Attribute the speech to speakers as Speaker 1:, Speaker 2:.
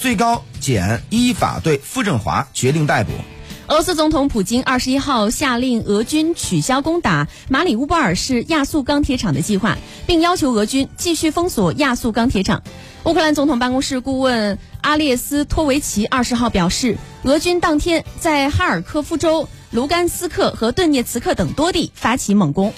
Speaker 1: 最高检依法对傅政华决定逮捕。
Speaker 2: 俄罗斯总统普京二十一号下令俄军取消攻打马里乌波尔市亚速钢铁厂的计划并要求俄军继续封锁亚速钢铁厂。乌克兰总统办公室顾问阿列斯托维奇二十号表示俄军当天在哈尔科夫州卢甘斯克和顿涅茨克等多地发起猛攻。